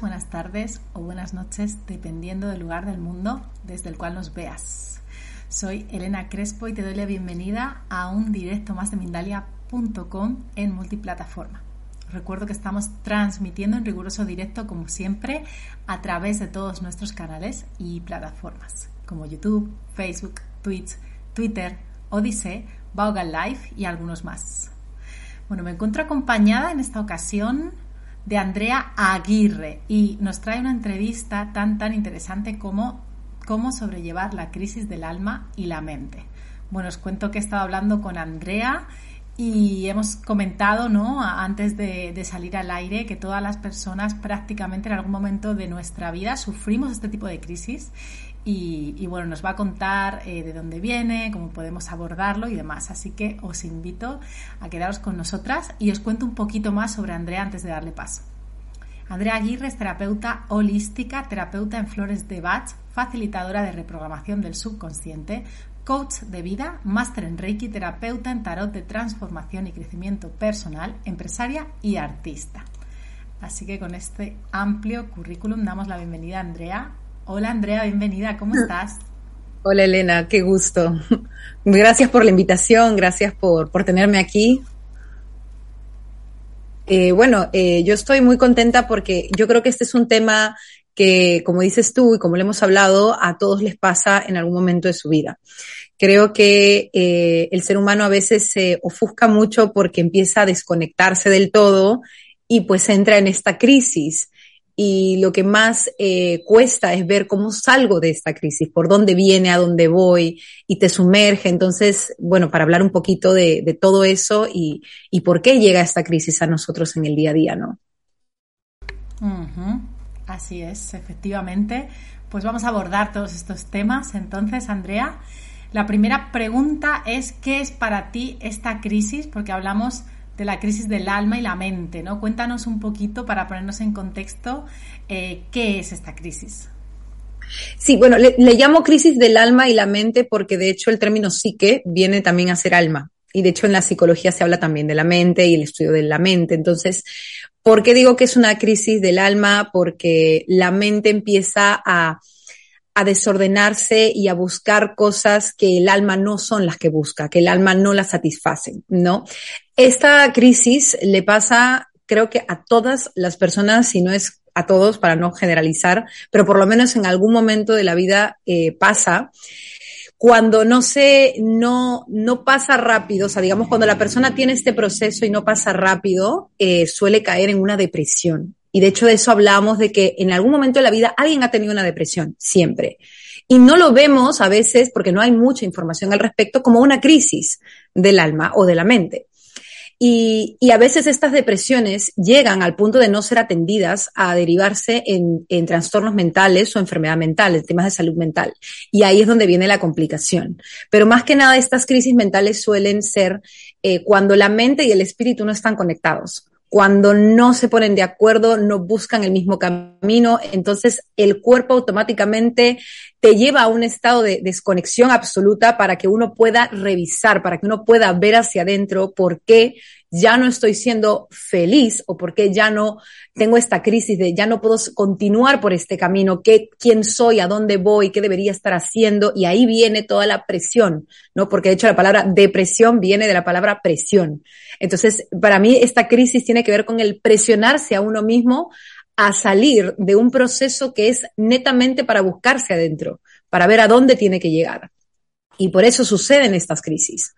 Buenas tardes o buenas noches, dependiendo del lugar del mundo desde el cual nos veas. Soy Elena Crespo y te doy la bienvenida a un directo más de Mindalia.com en multiplataforma. Recuerdo que estamos transmitiendo en riguroso directo, como siempre, a través de todos nuestros canales y plataformas, como YouTube, Facebook, Twitch, Twitter, Odyssey, Vaughan Live y algunos más. Bueno, me encuentro acompañada en esta ocasión de Andrea Aguirre y nos trae una entrevista tan tan interesante como cómo sobrellevar la crisis del alma y la mente. Bueno, os cuento que he estado hablando con Andrea y hemos comentado, ¿no? Antes de, salir al aire, que todas las personas prácticamente en algún momento de nuestra vida sufrimos este tipo de crisis y, bueno, nos va a contar eh, de dónde viene, cómo podemos abordarlo y demás. Así que os invito a quedaros con nosotras y os cuento un poquito más sobre Andrea antes de darle paso. Andrea Aguirre es terapeuta holística, terapeuta en flores de Bach, facilitadora de reprogramación del subconsciente, coach de vida, máster en Reiki, terapeuta en tarot de transformación y crecimiento personal, empresaria y artista. Así que con este amplio currículum damos la bienvenida a Andrea Hola Andrea, bienvenida, ¿cómo estás? Hola Elena, qué gusto. Gracias por la invitación, gracias por, tenerme aquí. Eh, bueno, eh, yo estoy muy contenta porque yo creo que este es un tema que, como dices tú y como le hemos hablado, a todos les pasa en algún momento de su vida. Creo que eh, el ser humano a veces se ofusca mucho porque empieza a desconectarse del todo y pues entra en esta crisis y lo que más eh, cuesta es ver cómo salgo de esta crisis, por dónde viene, a dónde voy y te sumerge. Entonces, bueno, para hablar un poquito de, todo eso y, por qué llega esta crisis a nosotros en el día a día, ¿no? Así es, efectivamente. Pues vamos a abordar todos estos temas. Entonces, Andrea, la primera pregunta es, ¿qué es para ti esta crisis? Porque hablamos de la crisis del alma y la mente, ¿no? Cuéntanos un poquito para ponernos en contexto eh, qué es esta crisis. Sí, bueno, le, llamo crisis del alma y la mente porque de hecho el término psique viene también a ser alma. Y de hecho en la psicología se habla también de la mente y el estudio de la mente. Entonces, ¿por qué digo que es una crisis del alma? Porque la mente empieza a, a desordenarse y a buscar cosas que el alma no son las que busca, que el alma no las satisfacen, ¿no? Esta crisis le pasa, creo que a todas las personas, si no es a todos, para no generalizar, pero por lo menos en algún momento de la vida eh, pasa cuando no se, no, no pasa rápido, o sea, digamos, cuando la persona tiene este proceso y no pasa rápido, eh, suele caer en una depresión. Y de hecho de eso hablamos de que en algún momento de la vida alguien ha tenido una depresión, siempre. Y no lo vemos a veces, porque no hay mucha información al respecto, como una crisis del alma o de la mente. Y, a veces estas depresiones llegan al punto de no ser atendidas a derivarse en, en, trastornos mentales o enfermedad mental, en temas de salud mental. Y ahí es donde viene la complicación. Pero más que nada, estas crisis mentales suelen ser eh, cuando la mente y el espíritu no están conectados cuando no se ponen de acuerdo, no buscan el mismo camino, entonces el cuerpo automáticamente te lleva a un estado de desconexión absoluta para que uno pueda revisar, para que uno pueda ver hacia adentro por qué ya no estoy siendo feliz o por qué ya no tengo esta crisis de ya no puedo continuar por este camino, qué, quién soy, a dónde voy, qué debería estar haciendo. Y ahí viene toda la presión, ¿no? Porque de hecho la palabra depresión viene de la palabra presión. Entonces, para mí esta crisis tiene que ver con el presionarse a uno mismo a salir de un proceso que es netamente para buscarse adentro, para ver a dónde tiene que llegar. Y por eso suceden estas crisis.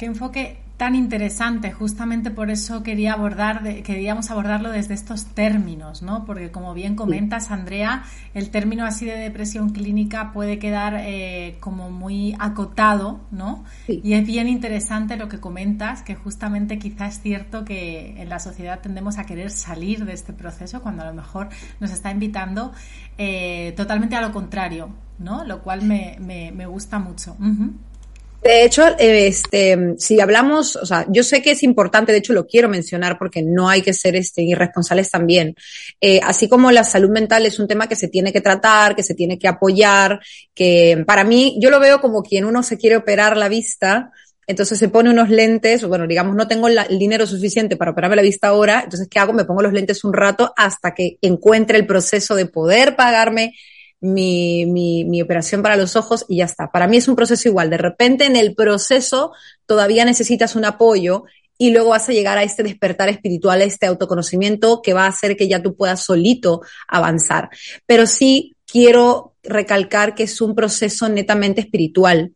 ¿Qué enfoque tan interesante, justamente por eso quería abordar, queríamos abordarlo desde estos términos, ¿no? Porque como bien comentas, Andrea, el término así de depresión clínica puede quedar eh, como muy acotado, ¿no? Y es bien interesante lo que comentas, que justamente quizás es cierto que en la sociedad tendemos a querer salir de este proceso cuando a lo mejor nos está invitando eh, totalmente a lo contrario, ¿no? Lo cual me, me, gusta mucho. De hecho, este, si hablamos, o sea, yo sé que es importante, de hecho lo quiero mencionar porque no hay que ser este, irresponsables también. Eh, así como la salud mental es un tema que se tiene que tratar, que se tiene que apoyar, que para mí yo lo veo como quien uno se quiere operar la vista, entonces se pone unos lentes, bueno, digamos, no tengo el dinero suficiente para operarme la vista ahora, entonces ¿qué hago? Me pongo los lentes un rato hasta que encuentre el proceso de poder pagarme mi, mi, mi, operación para los ojos y ya está. Para mí es un proceso igual. De repente en el proceso todavía necesitas un apoyo y luego vas a llegar a este despertar espiritual, a este autoconocimiento que va a hacer que ya tú puedas solito avanzar. Pero sí quiero recalcar que es un proceso netamente espiritual,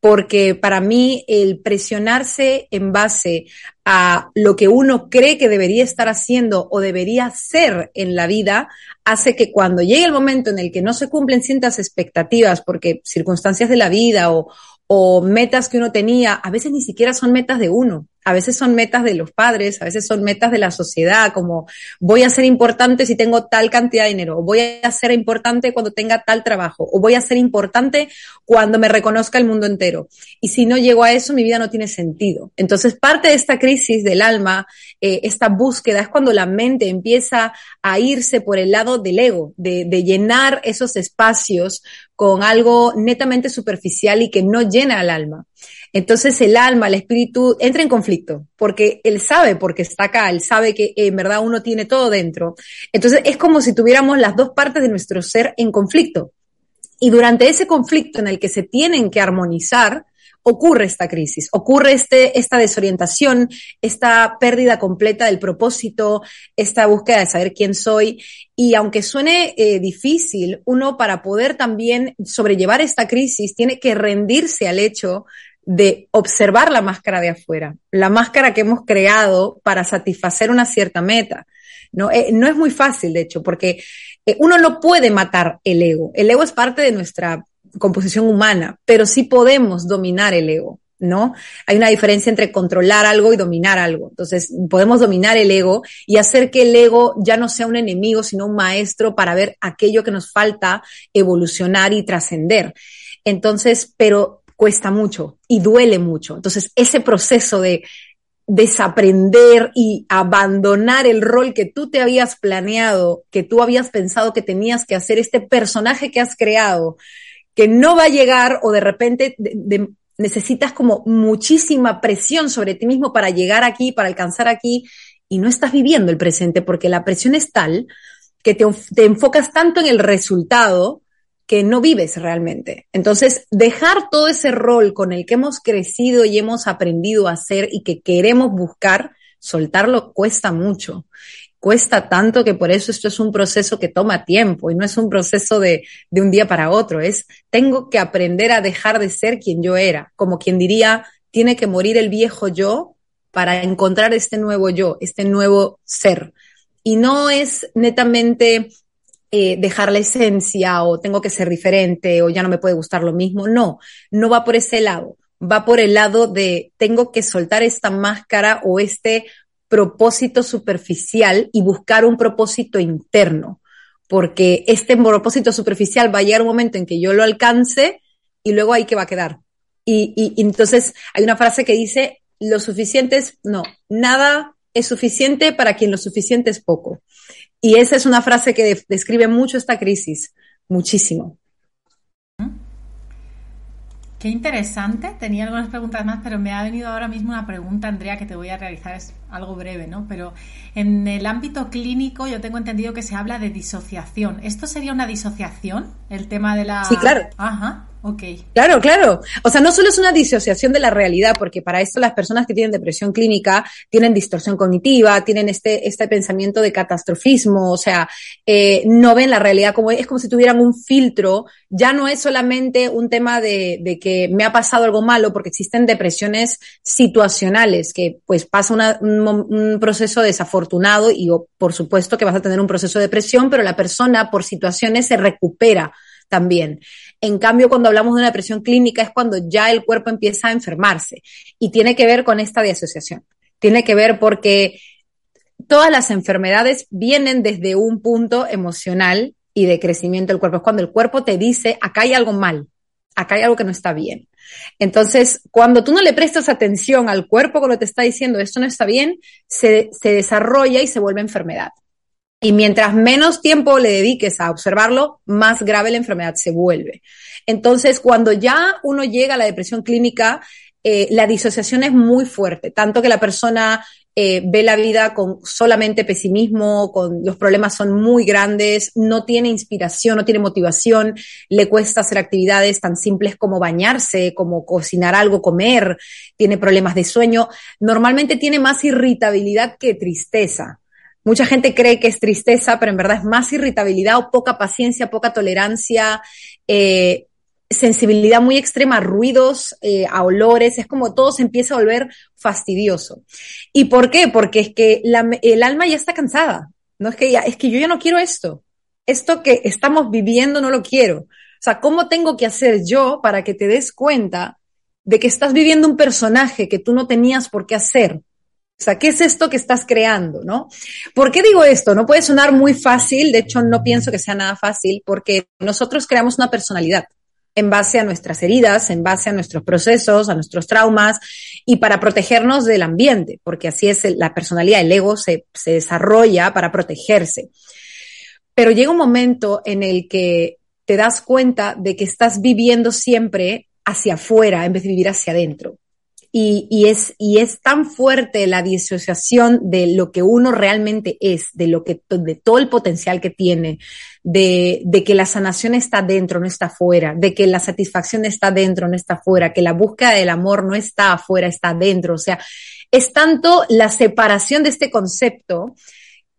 porque para mí el presionarse en base a lo que uno cree que debería estar haciendo o debería ser en la vida hace que cuando llegue el momento en el que no se cumplen ciertas expectativas, porque circunstancias de la vida o, o metas que uno tenía, a veces ni siquiera son metas de uno, a veces son metas de los padres, a veces son metas de la sociedad, como voy a ser importante si tengo tal cantidad de dinero, o voy a ser importante cuando tenga tal trabajo, o voy a ser importante cuando me reconozca el mundo entero. Y si no llego a eso, mi vida no tiene sentido. Entonces, parte de esta crisis del alma, eh, esta búsqueda, es cuando la mente empieza a irse por el lado del ego, de, de llenar esos espacios con algo netamente superficial y que no llena al alma. Entonces el alma, el espíritu entra en conflicto, porque él sabe porque está acá, él sabe que en verdad uno tiene todo dentro. Entonces es como si tuviéramos las dos partes de nuestro ser en conflicto. Y durante ese conflicto en el que se tienen que armonizar, ocurre esta crisis, ocurre este, esta desorientación, esta pérdida completa del propósito, esta búsqueda de saber quién soy. Y aunque suene eh, difícil, uno para poder también sobrellevar esta crisis tiene que rendirse al hecho de observar la máscara de afuera, la máscara que hemos creado para satisfacer una cierta meta. No, eh, no es muy fácil, de hecho, porque eh, uno no puede matar el ego. El ego es parte de nuestra composición humana, pero sí podemos dominar el ego. ¿no? Hay una diferencia entre controlar algo y dominar algo. Entonces, podemos dominar el ego y hacer que el ego ya no sea un enemigo, sino un maestro para ver aquello que nos falta evolucionar y trascender. Entonces, pero cuesta mucho y duele mucho. Entonces, ese proceso de desaprender y abandonar el rol que tú te habías planeado, que tú habías pensado que tenías que hacer, este personaje que has creado, que no va a llegar o de repente necesitas como muchísima presión sobre ti mismo para llegar aquí, para alcanzar aquí, y no estás viviendo el presente porque la presión es tal que te, enfocas tanto en el resultado que no vives realmente. Entonces, dejar todo ese rol con el que hemos crecido y hemos aprendido a hacer y que queremos buscar, soltarlo cuesta mucho. Cuesta tanto que por eso esto es un proceso que toma tiempo y no es un proceso de, de un día para otro. Es, tengo que aprender a dejar de ser quien yo era. Como quien diría, tiene que morir el viejo yo para encontrar este nuevo yo, este nuevo ser. Y no es netamente eh, dejar la esencia o tengo que ser diferente o ya no me puede gustar lo mismo. No, no va por ese lado. Va por el lado de tengo que soltar esta máscara o este propósito superficial y buscar un propósito interno. Porque este propósito superficial va a llegar un momento en que yo lo alcance y luego ahí que va a quedar. Y, y, y entonces hay una frase que dice, lo suficiente es, no, nada es suficiente para quien lo suficiente es poco. Y esa es una frase que describe mucho esta crisis, muchísimo. Qué interesante. Tenía algunas preguntas más, pero me ha venido ahora mismo una pregunta, Andrea, que te voy a realizar. Algo breve, ¿no? Pero en el ámbito clínico yo tengo entendido que se habla de disociación. ¿Esto sería una disociación? El tema de la... Sí, claro. Ajá. Ok. Claro, claro. O sea, no solo es una disociación de la realidad, porque para esto las personas que tienen depresión clínica tienen distorsión cognitiva, tienen este, este pensamiento de catastrofismo, o sea, eh, no ven la realidad como es, como si tuvieran un filtro. Ya no es solamente un tema de, de que me ha pasado algo malo, porque existen depresiones situacionales, que pues pasa una, un, un proceso desafortunado y por supuesto que vas a tener un proceso de depresión, pero la persona por situaciones se recupera también. En cambio, cuando hablamos de una depresión clínica es cuando ya el cuerpo empieza a enfermarse y tiene que ver con esta disociación. Tiene que ver porque todas las enfermedades vienen desde un punto emocional y de crecimiento del cuerpo. Es cuando el cuerpo te dice, acá hay algo mal, acá hay algo que no está bien. Entonces, cuando tú no le prestas atención al cuerpo cuando te está diciendo esto no está bien, se, se desarrolla y se vuelve enfermedad. Y mientras menos tiempo le dediques a observarlo, más grave la enfermedad se vuelve. Entonces, cuando ya uno llega a la depresión clínica, eh, la disociación es muy fuerte, tanto que la persona eh, ve la vida con solamente pesimismo, con los problemas son muy grandes, no tiene inspiración, no tiene motivación, le cuesta hacer actividades tan simples como bañarse, como cocinar algo, comer, tiene problemas de sueño, normalmente tiene más irritabilidad que tristeza. Mucha gente cree que es tristeza, pero en verdad es más irritabilidad o poca paciencia, poca tolerancia, eh, sensibilidad muy extrema ruidos, eh, a olores, es como todo se empieza a volver fastidioso. ¿Y por qué? Porque es que el alma ya está cansada. No es que ya, es que yo ya no quiero esto. Esto que estamos viviendo no lo quiero. O sea, ¿cómo tengo que hacer yo para que te des cuenta de que estás viviendo un personaje que tú no tenías por qué hacer? O sea, ¿qué es esto que estás creando, no? ¿Por qué digo esto? No puede sonar muy fácil, de hecho no pienso que sea nada fácil, porque nosotros creamos una personalidad en base a nuestras heridas, en base a nuestros procesos, a nuestros traumas y para protegernos del ambiente, porque así es la personalidad, el ego se, se desarrolla para protegerse. Pero llega un momento en el que te das cuenta de que estás viviendo siempre hacia afuera en vez de vivir hacia adentro. Y, es, y es tan fuerte la disociación de lo que uno realmente es, de lo que, de todo el potencial que tiene, de, de que la sanación está dentro, no está afuera, de que la satisfacción está dentro, no está afuera, que la búsqueda del amor no está afuera, está dentro. O sea, es tanto la separación de este concepto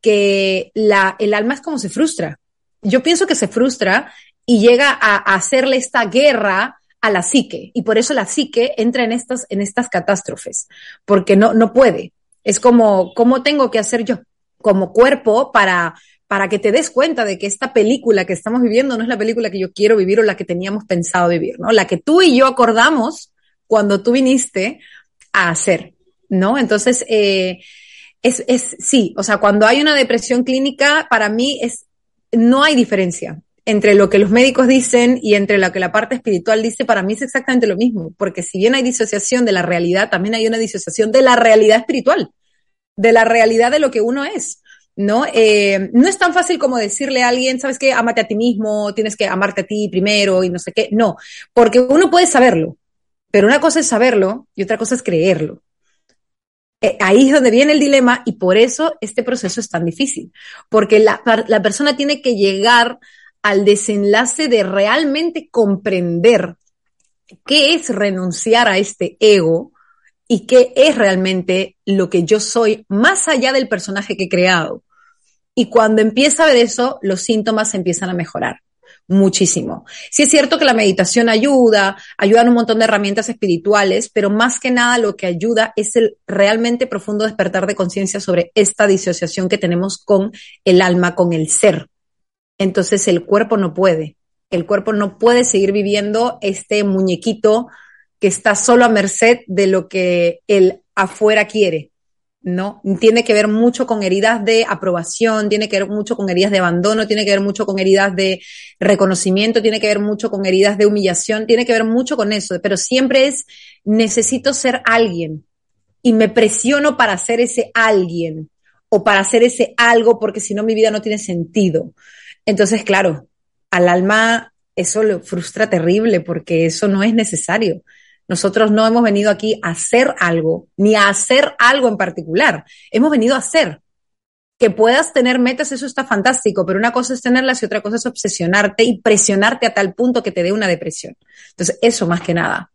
que la, el alma es como se frustra. Yo pienso que se frustra y llega a, a hacerle esta guerra a la psique y por eso la psique entra en estas, en estas catástrofes, porque no, no puede. Es como, ¿cómo tengo que hacer yo como cuerpo para, para que te des cuenta de que esta película que estamos viviendo no es la película que yo quiero vivir o la que teníamos pensado vivir, ¿no? La que tú y yo acordamos cuando tú viniste a hacer, ¿no? Entonces, eh, es, es, sí, o sea, cuando hay una depresión clínica, para mí es, no hay diferencia entre lo que los médicos dicen y entre lo que la parte espiritual dice, para mí es exactamente lo mismo, porque si bien hay disociación de la realidad, también hay una disociación de la realidad espiritual, de la realidad de lo que uno es. ¿no? Eh, no es tan fácil como decirle a alguien, sabes qué, amate a ti mismo, tienes que amarte a ti primero y no sé qué. No, porque uno puede saberlo, pero una cosa es saberlo y otra cosa es creerlo. Eh, ahí es donde viene el dilema y por eso este proceso es tan difícil, porque la, la persona tiene que llegar al desenlace de realmente comprender qué es renunciar a este ego y qué es realmente lo que yo soy más allá del personaje que he creado. Y cuando empieza a ver eso, los síntomas empiezan a mejorar muchísimo. Sí es cierto que la meditación ayuda, ayudan un montón de herramientas espirituales, pero más que nada lo que ayuda es el realmente profundo despertar de conciencia sobre esta disociación que tenemos con el alma, con el ser entonces el cuerpo no puede. El cuerpo no puede seguir viviendo este muñequito que está solo a merced de lo que el afuera quiere. ¿no? Tiene que ver mucho con heridas de aprobación, tiene que ver mucho con heridas de abandono, tiene que ver mucho con heridas de reconocimiento, tiene que ver mucho con heridas de humillación, tiene que ver mucho con eso, pero siempre es necesito ser alguien y me presiono para ser ese alguien o para hacer ese algo porque si no mi vida no tiene sentido. Entonces, claro, al alma eso le frustra terrible porque eso no es necesario. Nosotros no hemos venido aquí a hacer algo, ni a hacer algo en particular. Hemos venido a ser. Que puedas tener metas, eso está fantástico, pero una cosa es tenerlas y otra cosa es obsesionarte y presionarte a tal punto que te dé una depresión. Entonces, eso más que nada.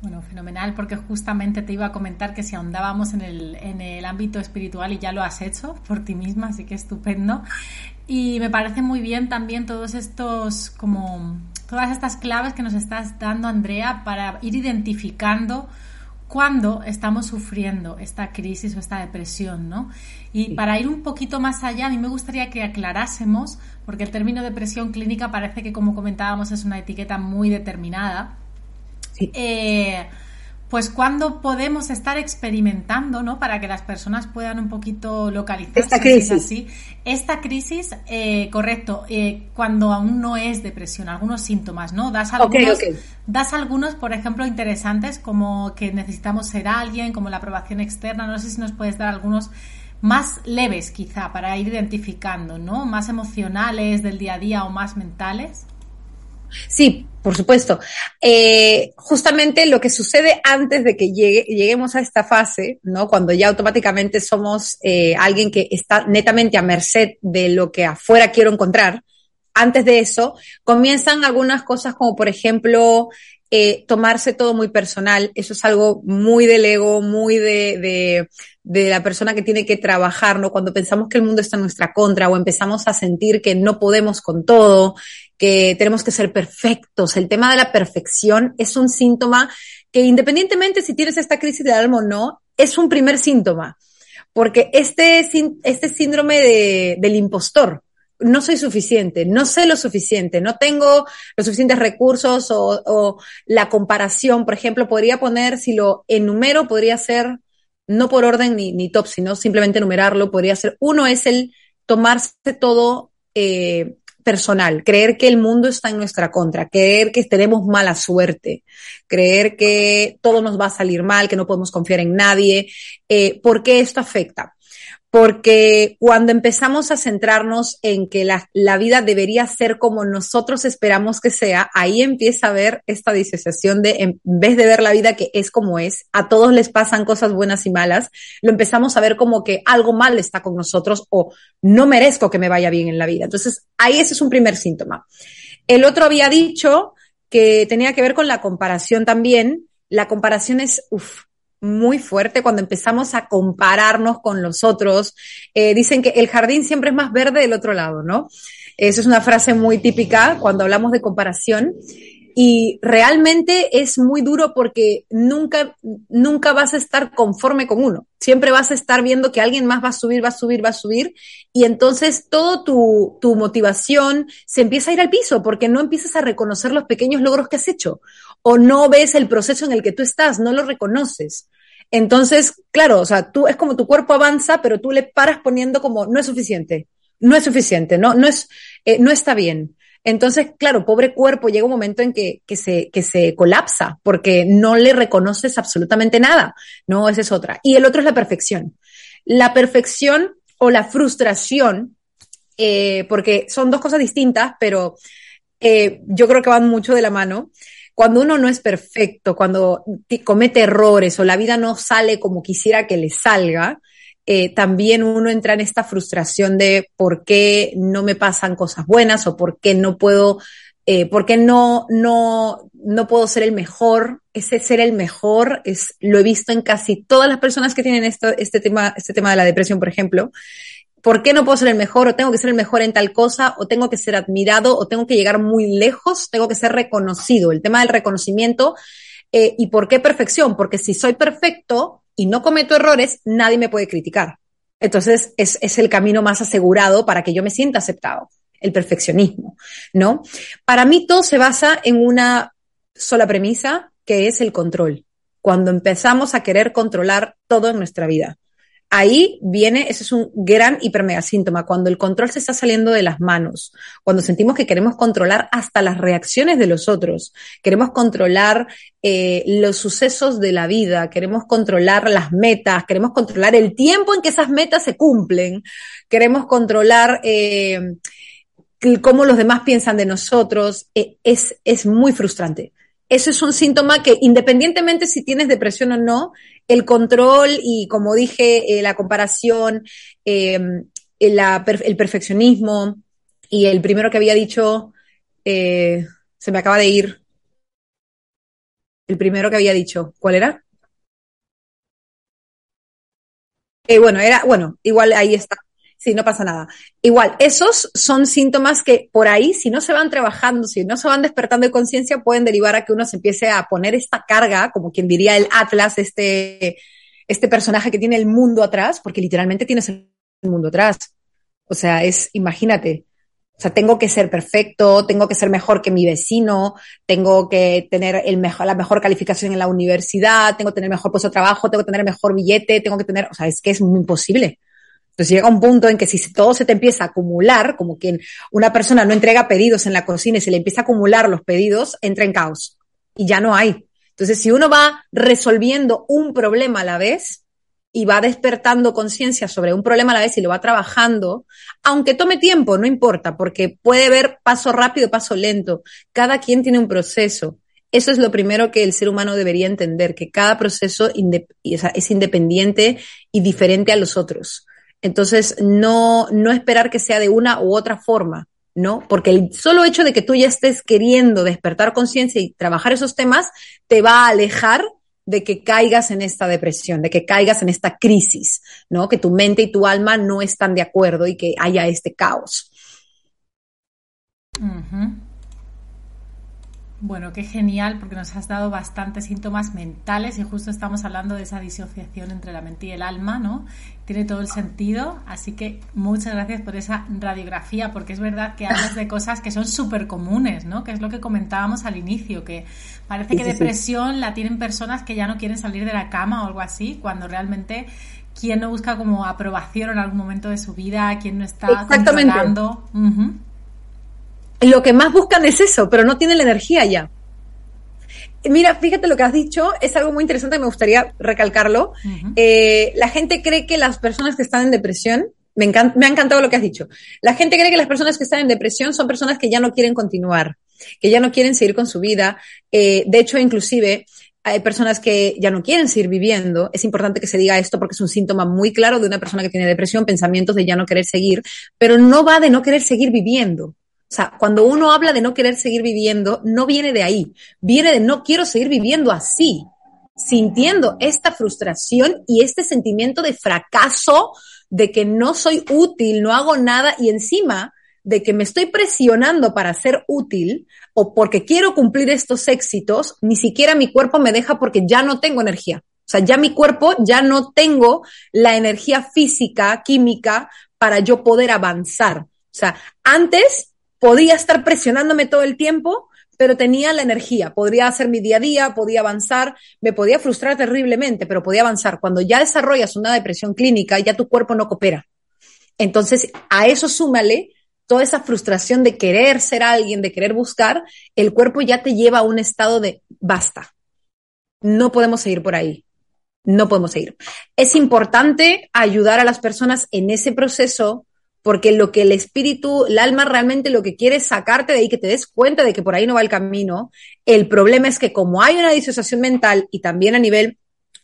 Bueno, fenomenal, porque justamente te iba a comentar que si ahondábamos en el, en el ámbito espiritual y ya lo has hecho por ti misma, así que estupendo. Y me parece muy bien también todos estos, como, todas estas claves que nos estás dando, Andrea, para ir identificando cuando estamos sufriendo esta crisis o esta depresión, ¿no? Y para ir un poquito más allá, a mí me gustaría que aclarásemos, porque el término depresión clínica parece que, como comentábamos, es una etiqueta muy determinada eh, pues cuando podemos estar experimentando, ¿no? Para que las personas puedan un poquito localizar esta crisis. Así. Esta crisis, eh, correcto, eh, cuando aún no es depresión, algunos síntomas, ¿no? Das algunos, das algunos, por ejemplo, interesantes, como que necesitamos ser alguien, como la aprobación externa. No sé si nos puedes dar algunos más leves, quizá, para ir identificando, ¿no? Más emocionales del día a día o más mentales. Sí, por supuesto. Eh, justamente lo que sucede antes de que lleguemos a esta fase, ¿no? Cuando ya automáticamente somos eh, alguien que está netamente a merced de lo que afuera quiero encontrar, antes de eso, comienzan algunas cosas como, por ejemplo, eh, tomarse todo muy personal. Eso es algo muy del ego, muy de, de, de, la persona que tiene que trabajar, ¿no? Cuando pensamos que el mundo está en nuestra contra o empezamos a sentir que no podemos con todo, que tenemos que ser perfectos. El tema de la perfección es un síntoma que independientemente si tienes esta crisis de alma o no, es un primer síntoma. Porque este, este síndrome de, del impostor, no soy suficiente, no sé lo suficiente, no tengo los suficientes recursos o, la comparación, por ejemplo, podría poner, si lo enumero, podría ser, no por orden ni, ni top, sino simplemente enumerarlo, podría ser, uno es el tomarse todo eh, personal, creer que el mundo está en nuestra contra, creer que tenemos mala suerte, creer que todo nos va a salir mal, que no podemos confiar en nadie. Eh, ¿Por qué esto afecta? Porque cuando empezamos a centrarnos en que la, vida debería ser como nosotros esperamos que sea, ahí empieza a ver esta disociación de, en vez de ver la vida que es como es, a todos les pasan cosas buenas y malas, lo empezamos a ver como que algo mal está con nosotros o no merezco que me vaya bien en la vida. Entonces, ahí ese es un primer síntoma. El otro había dicho que tenía que ver con la comparación también. La comparación es, uff, muy fuerte cuando empezamos a compararnos con los otros. Eh, dicen que el jardín siempre es más verde del otro lado, ¿no? Eso es una frase muy típica cuando hablamos de comparación. Y realmente es muy duro porque nunca, nunca vas a estar conforme con uno. Siempre vas a estar viendo que alguien más va a subir, va a subir, va a subir. Y entonces todo tu, tu motivación se empieza a ir al piso porque no empiezas a reconocer los pequeños logros que has hecho o no ves el proceso en el que tú estás, no lo reconoces. Entonces, claro, o sea, tú es como tu cuerpo avanza, pero tú le paras poniendo como no es suficiente, no es suficiente, no, no es, eh, no está bien. Entonces, claro, pobre cuerpo, llega un momento en que, que, se, que se colapsa porque no le reconoces absolutamente nada. No, esa es otra. Y el otro es la perfección. La perfección o la frustración, eh, porque son dos cosas distintas, pero eh, yo creo que van mucho de la mano. Cuando uno no es perfecto, cuando comete errores o la vida no sale como quisiera que le salga, eh, también uno entra en esta frustración de por qué no me pasan cosas buenas o por qué no puedo, eh, por qué no, no, no puedo ser el mejor. Ese ser el mejor es, lo he visto en casi todas las personas que tienen esto, este tema, este tema de la depresión, por ejemplo. ¿Por qué no puedo ser el mejor? O tengo que ser el mejor en tal cosa, o tengo que ser admirado, o tengo que llegar muy lejos, tengo que ser reconocido. El tema del reconocimiento. Eh, ¿Y por qué perfección? Porque si soy perfecto, y no cometo errores, nadie me puede criticar. Entonces es, es el camino más asegurado para que yo me sienta aceptado, el perfeccionismo, ¿no? Para mí todo se basa en una sola premisa, que es el control. Cuando empezamos a querer controlar todo en nuestra vida ahí viene, ese es un gran hipermega síntoma, cuando el control se está saliendo de las manos, cuando sentimos que queremos controlar hasta las reacciones de los otros, queremos controlar eh, los sucesos de la vida, queremos controlar las metas, queremos controlar el tiempo en que esas metas se cumplen, queremos controlar eh, cómo los demás piensan de nosotros, eh, es, es muy frustrante. Eso es un síntoma que independientemente si tienes depresión o no, el control y, como dije, eh, la comparación, em, el perfeccionismo y el primero que había dicho, eh, se me acaba de ir. El primero que había dicho, ¿cuál era? Eh, bueno, era, bueno, igual ahí está. Sí, no pasa nada. Igual, esos son síntomas que por ahí, si no se van trabajando, si no se van despertando de conciencia, pueden derivar a que uno se empiece a poner esta carga, como quien diría el Atlas, este, este personaje que tiene el mundo atrás, porque literalmente tienes el mundo atrás. O sea, es, imagínate, o sea, tengo que ser perfecto, tengo que ser mejor que mi vecino, tengo que tener el mejor, la mejor calificación en la universidad, tengo que tener mejor puesto de trabajo, tengo que tener mejor billete, tengo que tener, o sea, es que es muy imposible. Entonces llega un punto en que si todo se te empieza a acumular, como quien una persona no entrega pedidos en la cocina y se le empieza a acumular los pedidos, entra en caos y ya no hay. Entonces, si uno va resolviendo un problema a la vez, y va despertando conciencia sobre un problema a la vez y lo va trabajando, aunque tome tiempo, no importa, porque puede ver paso rápido, paso lento. Cada quien tiene un proceso. Eso es lo primero que el ser humano debería entender, que cada proceso es independiente y diferente a los otros. Entonces, no, no esperar que sea de una u otra forma, ¿no? Porque el solo hecho de que tú ya estés queriendo despertar conciencia y trabajar esos temas te va a alejar de que caigas en esta depresión, de que caigas en esta crisis, ¿no? Que tu mente y tu alma no están de acuerdo y que haya este caos. Bueno, qué genial, porque nos has dado bastantes síntomas mentales y justo estamos hablando de esa disociación entre la mente y el alma, ¿no? Tiene todo el sentido, así que muchas gracias por esa radiografía, porque es verdad que hablas de cosas que son súper comunes, ¿no? Que es lo que comentábamos al inicio, que parece que depresión la tienen personas que ya no quieren salir de la cama o algo así, cuando realmente quien no busca como aprobación en algún momento de su vida, quien no está Exactamente lo que más buscan es eso, pero no tienen la energía ya. Mira, fíjate lo que has dicho, es algo muy interesante y me gustaría recalcarlo. Eh, la gente cree que las personas que están en depresión, me, me ha encantado lo que has dicho, la gente cree que las personas que están en depresión son personas que ya no quieren continuar, que ya no quieren seguir con su vida. Eh, de hecho, inclusive, hay personas que ya no quieren seguir viviendo. Es importante que se diga esto porque es un síntoma muy claro de una persona que tiene depresión, pensamientos de ya no querer seguir, pero no va de no querer seguir viviendo. O sea, cuando uno habla de no querer seguir viviendo, no viene de ahí, viene de no quiero seguir viviendo así, sintiendo esta frustración y este sentimiento de fracaso, de que no soy útil, no hago nada y encima de que me estoy presionando para ser útil o porque quiero cumplir estos éxitos, ni siquiera mi cuerpo me deja porque ya no tengo energía. O sea, ya mi cuerpo, ya no tengo la energía física, química, para yo poder avanzar. O sea, antes podía estar presionándome todo el tiempo, pero tenía la energía, podría hacer mi día a día, podía avanzar, me podía frustrar terriblemente, pero podía avanzar. Cuando ya desarrollas una depresión clínica, ya tu cuerpo no coopera. Entonces, a eso súmale toda esa frustración de querer ser alguien, de querer buscar, el cuerpo ya te lleva a un estado de basta. No podemos seguir por ahí. No podemos seguir. Es importante ayudar a las personas en ese proceso porque lo que el espíritu, el alma realmente lo que quiere es sacarte de ahí, que te des cuenta de que por ahí no va el camino. El problema es que como hay una disociación mental y también a nivel,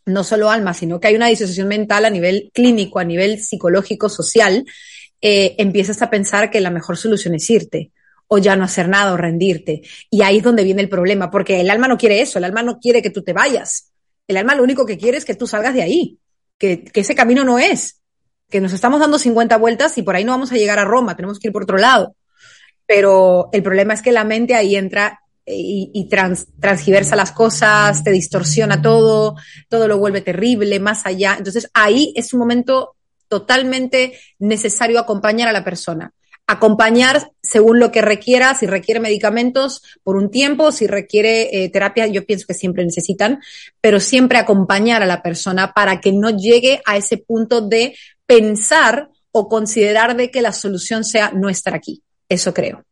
no solo alma, sino que hay una disociación mental a nivel clínico, a nivel psicológico, social, eh, empiezas a pensar que la mejor solución es irte o ya no hacer nada o rendirte. Y ahí es donde viene el problema, porque el alma no quiere eso, el alma no quiere que tú te vayas. El alma lo único que quiere es que tú salgas de ahí, que, que ese camino no es que nos estamos dando 50 vueltas y por ahí no vamos a llegar a Roma, tenemos que ir por otro lado. Pero el problema es que la mente ahí entra y, transgiversa las cosas, te distorsiona todo, todo lo vuelve terrible, más allá. Entonces ahí es un momento totalmente necesario acompañar a la persona. Acompañar según lo que requiera, si requiere medicamentos por un tiempo, si requiere eh, terapia, yo pienso que siempre necesitan, pero siempre acompañar a la persona para que no llegue a ese punto de pensar o considerar de que la solución sea no estar aquí. Eso creo.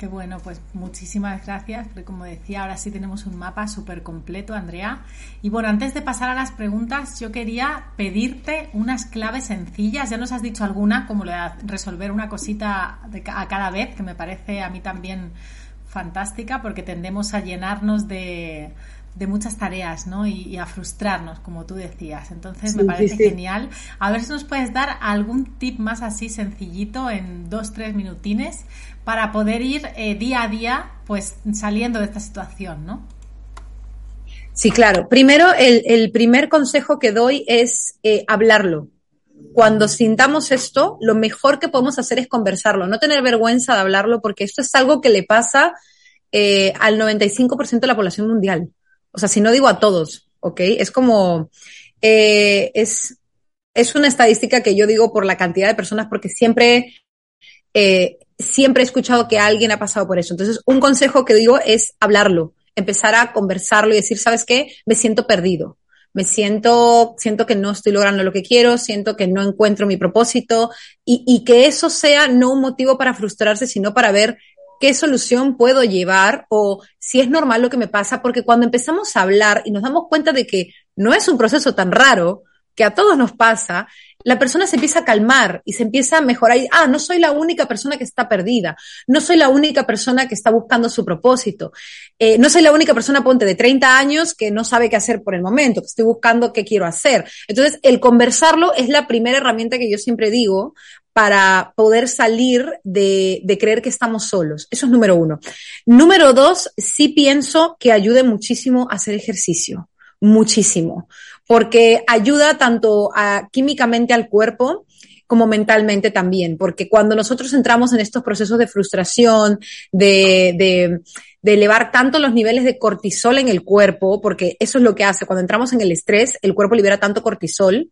Qué bueno, pues muchísimas gracias, porque como decía, ahora sí tenemos un mapa súper completo, Andrea. Y bueno, antes de pasar a las preguntas, yo quería pedirte unas claves sencillas. Ya nos has dicho alguna, como de resolver una cosita a cada vez, que me parece a mí también fantástica, porque tendemos a llenarnos de, de muchas tareas, ¿no? Y, a frustrarnos, como tú decías. Entonces me parece genial. A ver si nos puedes dar algún tip más así sencillito en dos, tres minutines para poder ir eh, día a día, pues saliendo de esta situación, ¿no? Sí, claro. Primero, el, primer consejo que doy es eh, hablarlo. Cuando sintamos esto, lo mejor que podemos hacer es conversarlo, no tener vergüenza de hablarlo, porque esto es algo que le pasa eh, al 95% de la población mundial. O sea, si no digo a todos, ¿ok? Es como, eh, es, es una estadística que yo digo por la cantidad de personas, porque siempre, eh, siempre he escuchado que alguien ha pasado por eso. Entonces, un consejo que digo es hablarlo, empezar a conversarlo y decir, ¿sabes qué? Me siento perdido. Me siento, siento que no estoy logrando lo que quiero, siento que no encuentro mi propósito y, y que eso sea no un motivo para frustrarse, sino para ver qué solución puedo llevar o si es normal lo que me pasa, porque cuando empezamos a hablar y nos damos cuenta de que no es un proceso tan raro, que a todos nos pasa, la persona se empieza a calmar y se empieza a mejorar. Y, ah, no soy la única persona que está perdida, no soy la única persona que está buscando su propósito, eh, no soy la única persona, ponte, de 30 años que no sabe qué hacer por el momento, que estoy buscando qué quiero hacer. Entonces, el conversarlo es la primera herramienta que yo siempre digo para poder salir de, de, creer que estamos solos. Eso es número uno. Número dos, sí pienso que ayude muchísimo a hacer ejercicio. Muchísimo. Porque ayuda tanto a, químicamente al cuerpo, como mentalmente también, porque cuando nosotros entramos en estos procesos de frustración, de, de, de, elevar tanto los niveles de cortisol en el cuerpo, porque eso es lo que hace, cuando entramos en el estrés, el cuerpo libera tanto cortisol,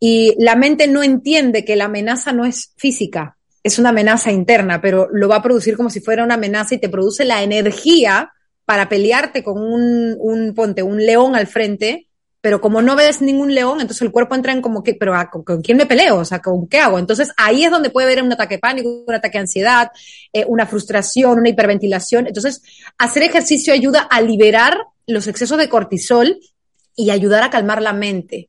y la mente no entiende que la amenaza no es física, es una amenaza interna, pero lo va a producir como si fuera una amenaza y te produce la energía para pelearte con un, un ponte, un león al frente, pero como no ves ningún león, entonces el cuerpo entra en como que, pero ¿con, quién me peleo? O sea, ¿con qué hago? Entonces ahí es donde puede haber un ataque de pánico, un ataque de ansiedad, eh, una frustración, una hiperventilación. Entonces, hacer ejercicio ayuda a liberar los excesos de cortisol y ayudar a calmar la mente.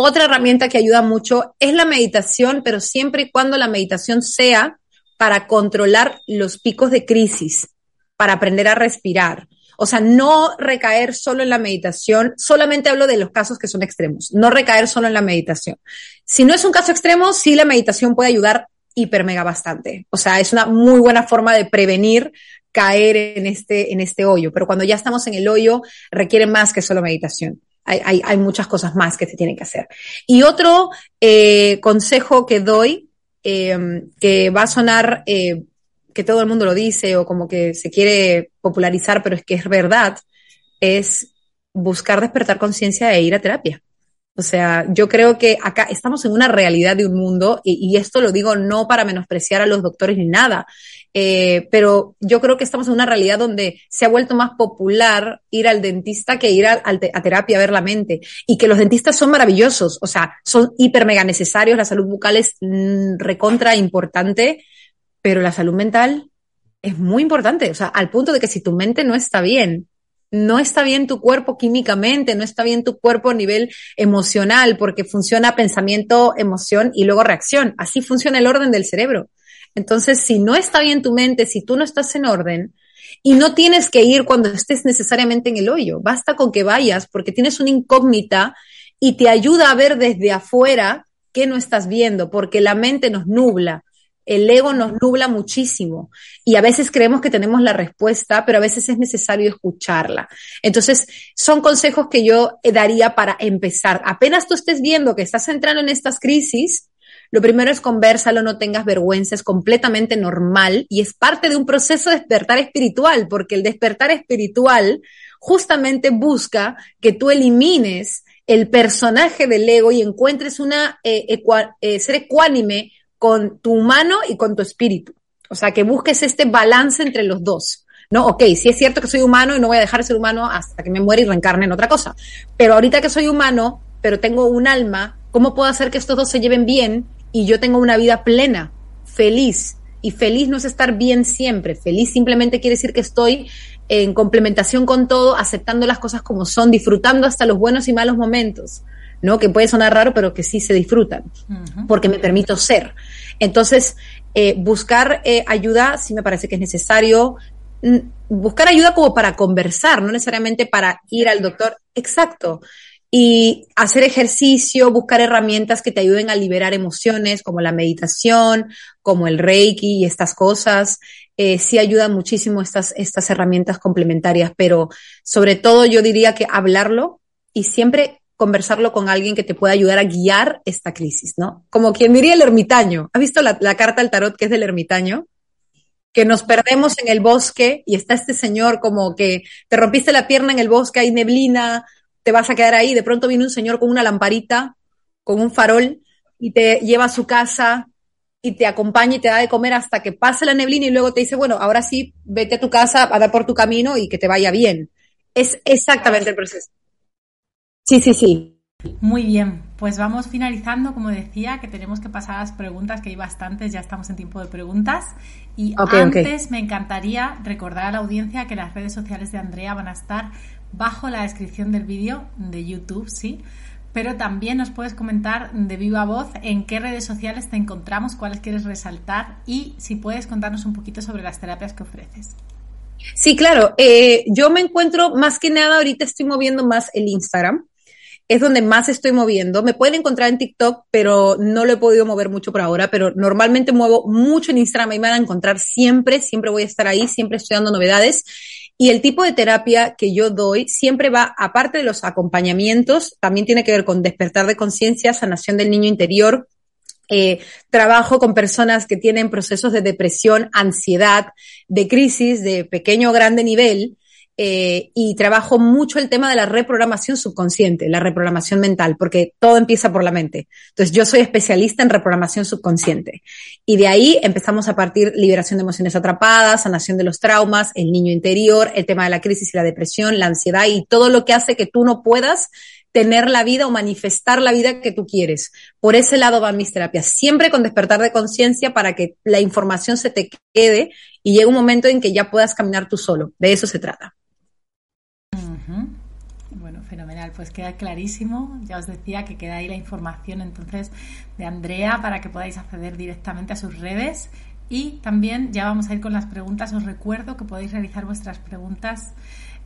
Otra herramienta que ayuda mucho es la meditación, pero siempre y cuando la meditación sea para controlar los picos de crisis, para aprender a respirar. O sea, no recaer solo en la meditación, solamente hablo de los casos que son extremos, no recaer solo en la meditación. Si no es un caso extremo, sí la meditación puede ayudar hiper mega bastante. O sea, es una muy buena forma de prevenir caer en este, en este hoyo. Pero cuando ya estamos en el hoyo, requiere más que solo meditación hay, hay, muchas cosas más que se tienen que hacer. Y otro eh, consejo que doy, eh, que va a sonar eh, que todo el mundo lo dice o como que se quiere popularizar, pero es que es verdad, es buscar despertar conciencia e ir a terapia. O sea, yo creo que acá estamos en una realidad de un mundo, y, esto lo digo no para menospreciar a los doctores ni nada, eh, pero yo creo que estamos en una realidad donde se ha vuelto más popular ir al dentista que ir a, terapia a ver la mente, y que los dentistas son maravillosos, o sea, son hiper mega necesarios, la salud bucal es mm, recontra importante, pero la salud mental es muy importante, o sea, al punto de que si tu mente no está bien, no está bien tu cuerpo químicamente, no está bien tu cuerpo a nivel emocional, porque funciona pensamiento, emoción y luego reacción. Así funciona el orden del cerebro. Entonces, si no está bien tu mente, si tú no estás en orden, y no tienes que ir cuando estés necesariamente en el hoyo, basta con que vayas porque tienes una incógnita y te ayuda a ver desde afuera qué no estás viendo, porque la mente nos nubla el ego nos nubla muchísimo y a veces creemos que tenemos la respuesta, pero a veces es necesario escucharla. Entonces, son consejos que yo daría para empezar. Apenas tú estés viendo que estás entrando en estas crisis, lo primero es conversalo, no tengas vergüenza, es completamente normal y es parte de un proceso de despertar espiritual, porque el despertar espiritual justamente busca que tú elimines el personaje del ego y encuentres una eh, eh, ser ecuánime con tu humano y con tu espíritu. O sea, que busques este balance entre los dos. No, ok, sí es cierto que soy humano y no voy a dejar de ser humano hasta que me muera y reencarne en otra cosa. Pero ahorita que soy humano, pero tengo un alma, ¿cómo puedo hacer que estos dos se lleven bien y yo tenga una vida plena, feliz? Y feliz no es estar bien siempre. Feliz simplemente quiere decir que estoy en complementación con todo, aceptando las cosas como son, disfrutando hasta los buenos y malos momentos. ¿no? Que puede sonar raro, pero que sí se disfrutan, porque me permito ser. Entonces, eh, buscar eh, ayuda sí me parece que es necesario. buscar ayuda como para conversar, no necesariamente para ir al doctor. Exacto. Y hacer ejercicio, buscar herramientas que te ayuden a liberar emociones, como la meditación, como el reiki y estas cosas. Eh, sí ayudan muchísimo estas, estas herramientas complementarias, pero sobre todo yo diría que hablarlo y siempre conversarlo con alguien que te pueda ayudar a guiar esta crisis, ¿no? Como quien diría el ermitaño. ¿Has visto la, la carta al tarot que es del ermitaño? que nos perdemos en el bosque y está este señor como que te rompiste la pierna en el bosque, hay neblina, te vas a quedar ahí, de pronto viene un señor con una lamparita, con un farol y te lleva a su casa y te acompaña y te da de comer hasta que pase la neblina y luego te dice, bueno, ahora sí, vete a tu casa, a dar por tu camino y que te vaya bien. Es exactamente el proceso. Sí, sí, sí. Muy bien, pues vamos finalizando, como decía, que tenemos que pasar a las preguntas, que hay bastantes, ya estamos en tiempo de preguntas. Y antes me encantaría recordar a la audiencia que las redes sociales de Andrea van a estar bajo la descripción del vídeo de YouTube, ¿sí? Pero también nos puedes comentar de viva voz en qué redes sociales te encontramos, cuáles quieres resaltar y si puedes contarnos un poquito sobre las terapias que ofreces. Sí, claro. Eh, yo me encuentro más que nada, ahorita estoy moviendo más el Instagram es donde más estoy moviendo. Me pueden encontrar en TikTok, pero no lo he podido mover mucho por ahora, pero normalmente muevo mucho en Instagram y me van a encontrar siempre, siempre voy a estar ahí, siempre estoy dando novedades. Y el tipo de terapia que yo doy siempre va, aparte de los acompañamientos, también tiene que ver con despertar de conciencia, sanación del niño interior, eh, trabajo con personas que tienen procesos de depresión, ansiedad, de crisis de pequeño o grande nivel, eh, y trabajo mucho el tema de la reprogramación subconsciente, la reprogramación mental, porque todo empieza por la mente. Entonces, yo soy especialista en reprogramación subconsciente. Y de ahí empezamos a partir liberación de emociones atrapadas, sanación de los traumas, el niño interior, el tema de la crisis y la depresión, la ansiedad y todo lo que hace que tú no puedas tener la vida o manifestar la vida que tú quieres. Por ese lado van mis terapias, siempre con despertar de conciencia para que la información se te quede y llegue un momento en que ya puedas caminar tú solo. De eso se trata. Fenomenal, pues queda clarísimo. Ya os decía que queda ahí la información entonces de Andrea para que podáis acceder directamente a sus redes. Y también ya vamos a ir con las preguntas. Os recuerdo que podéis realizar vuestras preguntas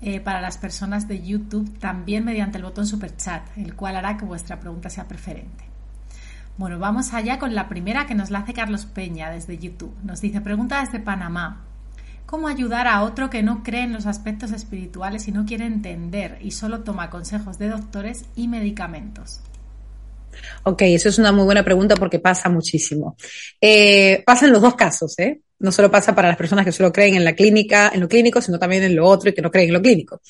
eh, para las personas de YouTube también mediante el botón Super Chat, el cual hará que vuestra pregunta sea preferente. Bueno, vamos allá con la primera que nos la hace Carlos Peña desde YouTube. Nos dice, pregunta desde Panamá cómo ayudar a otro que no cree en los aspectos espirituales y no quiere entender y solo toma consejos de doctores y medicamentos. Ok, eso es una muy buena pregunta porque pasa muchísimo. Eh, pasa en los dos casos, ¿eh? No solo pasa para las personas que solo creen en la clínica, en lo clínico, sino también en lo otro y que no creen en lo clínico.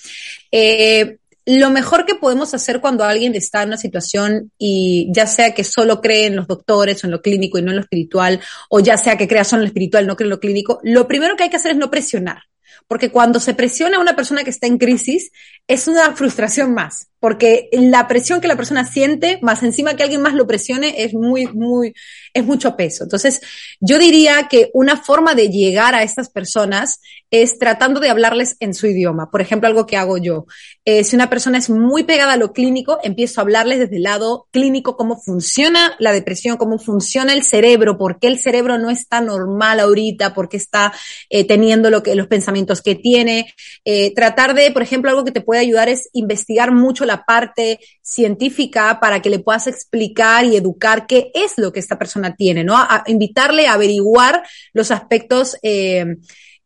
Eh, lo mejor que podemos hacer cuando alguien está en una situación y ya sea que solo cree en los doctores o en lo clínico y no en lo espiritual, o ya sea que crea solo en lo espiritual, no cree en lo clínico, lo primero que hay que hacer es no presionar. Porque cuando se presiona a una persona que está en crisis, es una frustración más. Porque la presión que la persona siente, más encima que alguien más lo presione, es muy, muy, es mucho peso. Entonces, yo diría que una forma de llegar a estas personas es tratando de hablarles en su idioma. Por ejemplo, algo que hago yo. Eh, si una persona es muy pegada a lo clínico, empiezo a hablarles desde el lado clínico cómo funciona la depresión, cómo funciona el cerebro, por qué el cerebro no está normal ahorita, por qué está eh, teniendo lo que, los pensamientos que tiene. Eh, tratar de, por ejemplo, algo que te puede ayudar es investigar mucho la parte científica para que le puedas explicar y educar qué es lo que esta persona tiene, ¿no? Invitarle a averiguar los aspectos eh,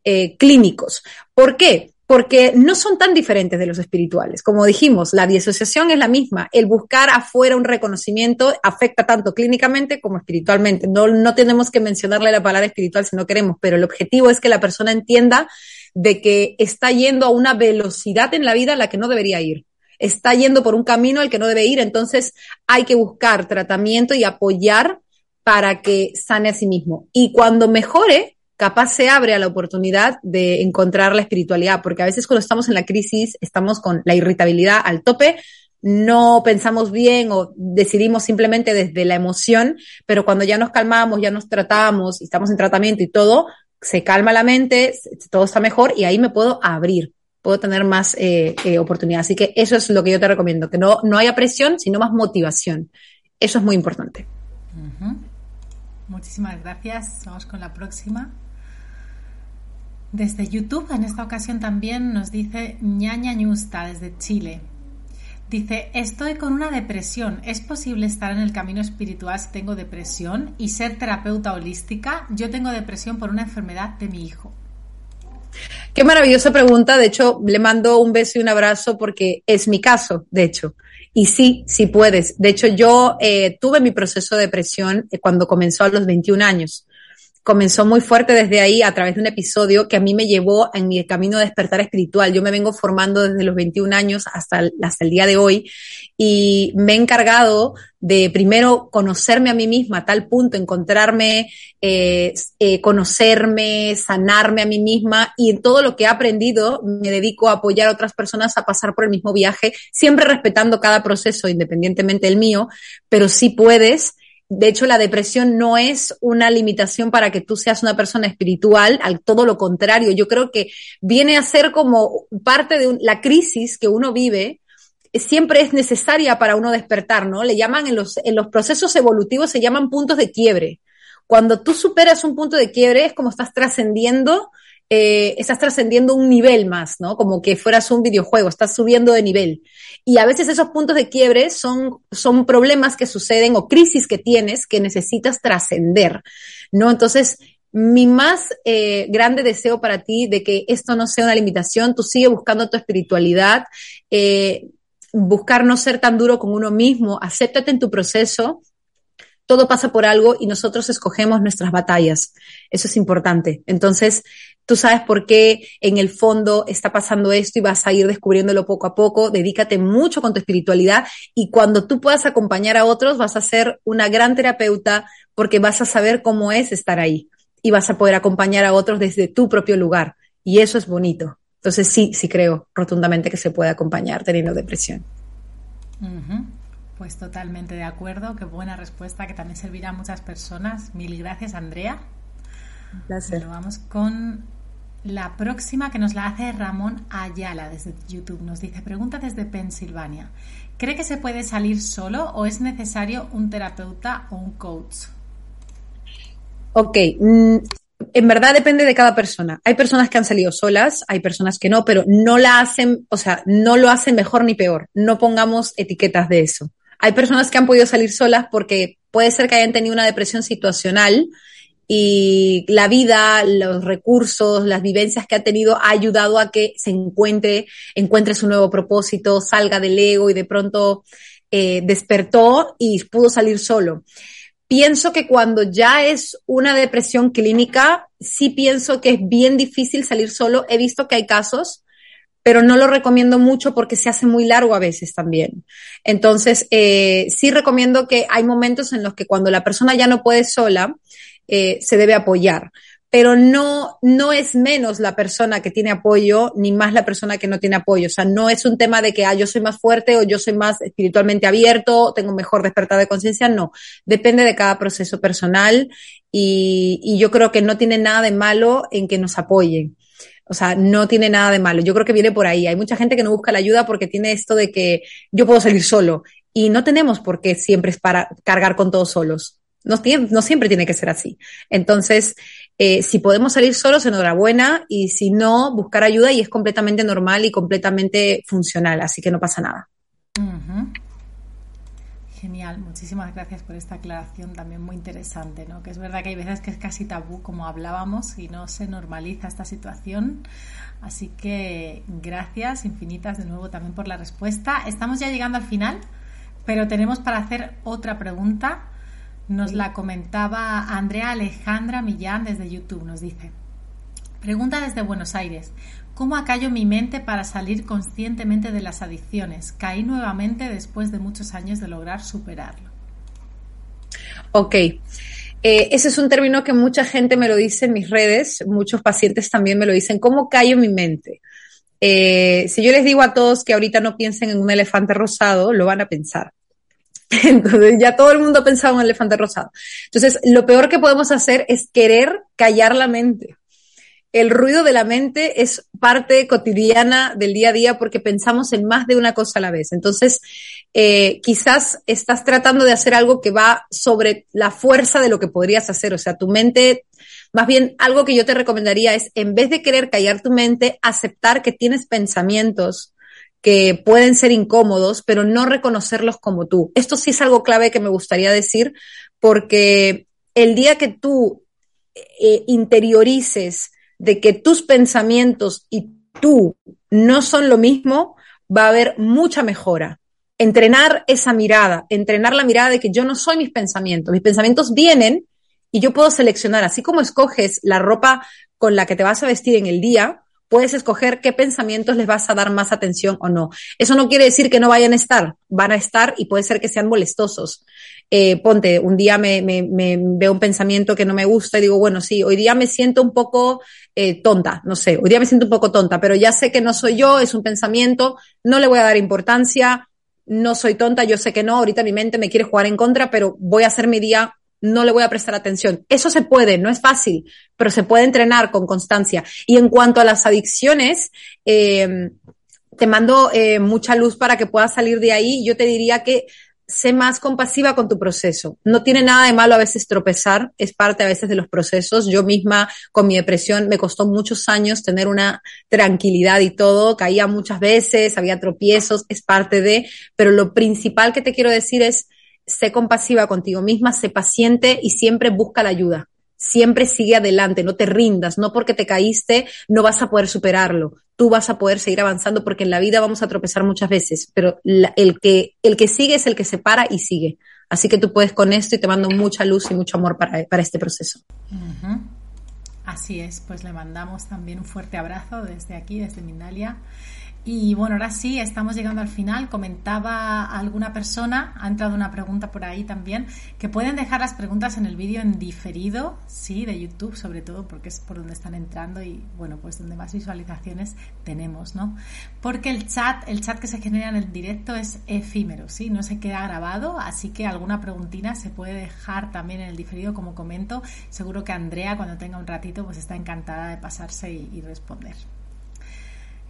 eh, clínicos. ¿Por qué? Porque no son tan diferentes de los espirituales. Como dijimos, la disociación es la misma. El buscar afuera un reconocimiento afecta tanto clínicamente como espiritualmente. No, no tenemos que mencionarle la palabra espiritual si no queremos, pero el objetivo es que la persona entienda de que está yendo a una velocidad en la vida a la que no debería ir está yendo por un camino al que no debe ir, entonces hay que buscar tratamiento y apoyar para que sane a sí mismo. Y cuando mejore, capaz se abre a la oportunidad de encontrar la espiritualidad, porque a veces cuando estamos en la crisis estamos con la irritabilidad al tope, no pensamos bien o decidimos simplemente desde la emoción, pero cuando ya nos calmamos, ya nos tratamos estamos en tratamiento y todo, se calma la mente, todo está mejor y ahí me puedo abrir puedo tener más eh, eh, oportunidad. Así que eso es lo que yo te recomiendo, que no, no haya presión, sino más motivación. Eso es muy importante. Muchísimas gracias. Vamos con la próxima. Desde YouTube, en esta ocasión también nos dice ñaña ñusta desde Chile. Dice, estoy con una depresión. ¿Es posible estar en el camino espiritual si tengo depresión y ser terapeuta holística? Yo tengo depresión por una enfermedad de mi hijo. Qué maravillosa pregunta. De hecho, le mando un beso y un abrazo porque es mi caso, de hecho. Y sí, sí puedes. De hecho, yo eh, tuve mi proceso de depresión eh, cuando comenzó a los 21 años comenzó muy fuerte desde ahí a través de un episodio que a mí me llevó en mi camino de despertar espiritual. Yo me vengo formando desde los 21 años hasta el, hasta el día de hoy y me he encargado de primero conocerme a mí misma a tal punto, encontrarme, eh, eh, conocerme, sanarme a mí misma y en todo lo que he aprendido me dedico a apoyar a otras personas a pasar por el mismo viaje, siempre respetando cada proceso independientemente del mío, pero sí puedes de hecho, la depresión no es una limitación para que tú seas una persona espiritual, al todo lo contrario. Yo creo que viene a ser como parte de la crisis que uno vive, siempre es necesaria para uno despertar, ¿no? Le llaman en los, en los procesos evolutivos, se llaman puntos de quiebre. Cuando tú superas un punto de quiebre es como estás trascendiendo eh, estás trascendiendo un nivel más, ¿no? Como que fueras un videojuego, estás subiendo de nivel. Y a veces esos puntos de quiebre son, son problemas que suceden o crisis que tienes que necesitas trascender, ¿no? Entonces, mi más eh, grande deseo para ti de que esto no sea una limitación, tú sigue buscando tu espiritualidad, eh, buscar no ser tan duro con uno mismo, acéptate en tu proceso, todo pasa por algo y nosotros escogemos nuestras batallas. Eso es importante. Entonces, tú sabes por qué en el fondo está pasando esto y vas a ir descubriéndolo poco a poco. Dedícate mucho con tu espiritualidad y cuando tú puedas acompañar a otros vas a ser una gran terapeuta porque vas a saber cómo es estar ahí y vas a poder acompañar a otros desde tu propio lugar. Y eso es bonito. Entonces sí, sí creo rotundamente que se puede acompañar teniendo depresión. Pues totalmente de acuerdo, qué buena respuesta que también servirá a muchas personas. Mil gracias, Andrea. Un placer. vamos con la próxima que nos la hace Ramón Ayala desde YouTube. Nos dice, pregunta desde Pensilvania. ¿Cree que se puede salir solo o es necesario un terapeuta o un coach? Ok, mm, en verdad depende de cada persona. Hay personas que han salido solas, hay personas que no, pero no la hacen, o sea, no lo hacen mejor ni peor. No pongamos etiquetas de eso. Hay personas que han podido salir solas porque puede ser que hayan tenido una depresión situacional y la vida, los recursos, las vivencias que ha tenido ha ayudado a que se encuentre, encuentre su nuevo propósito, salga del ego y de pronto eh, despertó y pudo salir solo. Pienso que cuando ya es una depresión clínica, sí pienso que es bien difícil salir solo. He visto que hay casos pero no lo recomiendo mucho porque se hace muy largo a veces también. Entonces, eh, sí recomiendo que hay momentos en los que cuando la persona ya no puede sola, eh, se debe apoyar. Pero no, no es menos la persona que tiene apoyo, ni más la persona que no tiene apoyo. O sea, no es un tema de que ah, yo soy más fuerte o yo soy más espiritualmente abierto, tengo mejor despertar de conciencia. No. Depende de cada proceso personal y, y yo creo que no tiene nada de malo en que nos apoyen. O sea, no tiene nada de malo. Yo creo que viene por ahí. Hay mucha gente que no busca la ayuda porque tiene esto de que yo puedo salir solo. Y no tenemos por qué siempre es para cargar con todos solos. No, siempre tiene que ser así. Entonces, eh, si podemos salir solos, enhorabuena. Y si no, buscar ayuda y es completamente normal y completamente funcional. Así que no pasa nada. Genial, muchísimas gracias por esta aclaración también muy interesante, ¿no? Que es verdad que hay veces que es casi tabú, como hablábamos, y no se normaliza esta situación. Así que gracias infinitas de nuevo también por la respuesta. Estamos ya llegando al final, pero tenemos para hacer otra pregunta. Nos la comentaba Andrea Alejandra Millán desde YouTube. Nos dice, pregunta desde Buenos Aires. ¿Cómo acallo mi mente para salir conscientemente de las adicciones? Caí nuevamente después de muchos años de lograr superarlo. Ok. Eh, ese es un término que mucha gente me lo dice en mis redes, muchos pacientes también me lo dicen. ¿Cómo callo mi mente? Eh, si yo les digo a todos que ahorita no piensen en un elefante rosado, lo van a pensar. Entonces ya todo el mundo ha pensado en un elefante rosado. Entonces, lo peor que podemos hacer es querer callar la mente el ruido de la mente es parte cotidiana del día a día porque pensamos en más de una cosa a la vez. Entonces, eh, quizás estás tratando de hacer algo que va sobre la fuerza de lo que podrías hacer. O sea, tu mente Más bien, algo que yo te recomendaría es, en vez de querer callar tu mente, aceptar que tienes pensamientos que pueden ser incómodos, pero no reconocerlos como tú. Esto sí es algo clave que me gustaría decir, porque el día que tú eh, interiorices de que tus pensamientos y tú no son lo mismo, va a haber mucha mejora. Entrenar esa mirada, entrenar la mirada de que yo no soy mis pensamientos. Mis pensamientos vienen y yo puedo seleccionar, así como escoges la ropa con la que te vas a vestir en el día, puedes escoger qué pensamientos les vas a dar más atención o no. Eso no quiere decir que no vayan a estar, van a estar y puede ser que sean molestosos. Eh, ponte, un día me, veo un pensamiento que no me gusta y digo, bueno, sí, hoy día me siento un poco eh, tonta, no sé, hoy día me siento un poco tonta, pero ya sé que no soy yo, es un pensamiento, no le voy a dar importancia, no soy tonta, yo sé que no, ahorita mi mente me quiere jugar en contra, pero voy a hacer mi día no le voy a prestar atención. Eso se puede, no es fácil, pero se puede entrenar con constancia. Y en cuanto a las adicciones, eh, te mando eh, mucha luz para que puedas salir de ahí. Yo te diría que sé más compasiva con tu proceso. No tiene nada de malo a veces tropezar, es parte a veces de los procesos. Yo misma con mi depresión me costó muchos años tener una tranquilidad y todo, caía muchas veces, había tropiezos, es parte de, pero lo principal que te quiero decir es, sé compasiva contigo misma, sé paciente y siempre busca la ayuda. Siempre sigue adelante, no te rindas, no porque te caíste no vas a poder superarlo. Tú vas a poder seguir avanzando porque en la vida vamos a tropezar muchas veces, pero el, que, el que sigue es el que se para y sigue. Así que tú puedes con esto y te mando mucha luz y mucho amor para, para este proceso. Así es, pues le mandamos también un fuerte abrazo desde aquí, desde Mindalia. Y bueno, ahora sí, estamos llegando al final. Comentaba alguna persona, ha entrado una pregunta por ahí también, que pueden dejar las preguntas en el vídeo en diferido, sí, de YouTube sobre todo, porque es por donde están entrando y bueno, pues donde más visualizaciones tenemos, ¿no? Porque el chat, el chat que se genera en el directo es efímero, sí, no se queda grabado, así que alguna preguntina se puede dejar también en el diferido, como comento. Seguro que Andrea, cuando tenga un ratito, pues está encantada de pasarse y responder.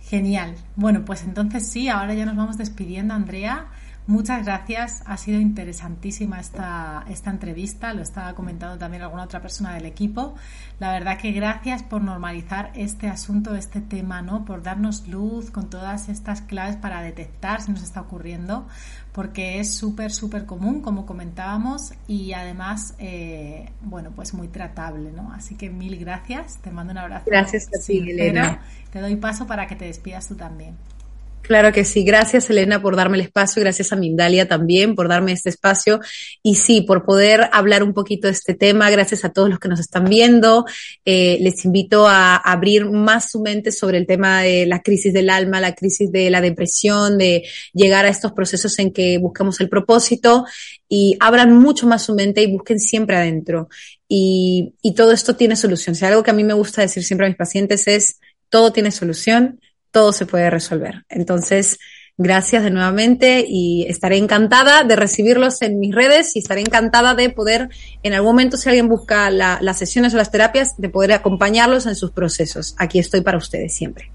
Genial. Bueno, pues entonces sí, ahora ya nos vamos despidiendo, Andrea. Muchas gracias, ha sido interesantísima esta, esta entrevista, lo estaba comentando también alguna otra persona del equipo. La verdad que gracias por normalizar este asunto, este tema, ¿no? Por darnos luz con todas estas claves para detectar si nos está ocurriendo, porque es súper, súper común, como comentábamos, y además, eh, bueno, pues muy tratable, ¿no? Así que mil gracias, te mando un abrazo. Gracias a ti, Elena. Te doy paso para que te despidas tú también. Claro que sí. Gracias, Elena, por darme el espacio. Gracias a Mindalia también por darme este espacio. Y sí, por poder hablar un poquito de este tema. Gracias a todos los que nos están viendo. Eh, les invito a abrir más su mente sobre el tema de la crisis del alma, la crisis de la depresión, de llegar a estos procesos en que buscamos el propósito y abran mucho más su mente y busquen siempre adentro. Y, y todo esto tiene solución. Si algo que a mí me gusta decir siempre a mis pacientes es, todo tiene solución todo se puede resolver. Entonces, gracias de nuevamente y estaré encantada de recibirlos en mis redes y estaré encantada de poder, en algún momento, si alguien busca las sesiones o las terapias, de poder acompañarlos en sus procesos. Aquí estoy para ustedes siempre.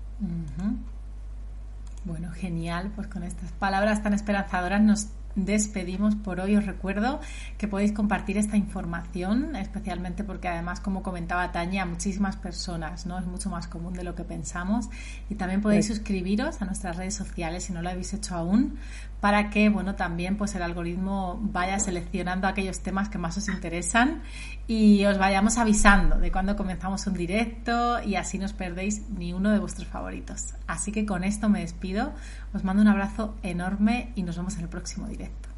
Bueno, genial. Pues con estas palabras tan esperanzadoras nos despedimos por hoy. Os recuerdo que podéis compartir esta información, especialmente porque además, como comentaba Tania, muchísimas personas, ¿no? Es mucho más común de lo que pensamos. Y también podéis suscribiros a nuestras redes sociales si no lo habéis hecho aún, para que, bueno, también pues el algoritmo vaya seleccionando aquellos temas que más os interesan y os vayamos avisando de cuando comenzamos un directo y así no os perdéis ni uno de vuestros favoritos. Así que con esto me despido, os mando un abrazo enorme y nos vemos en el próximo directo.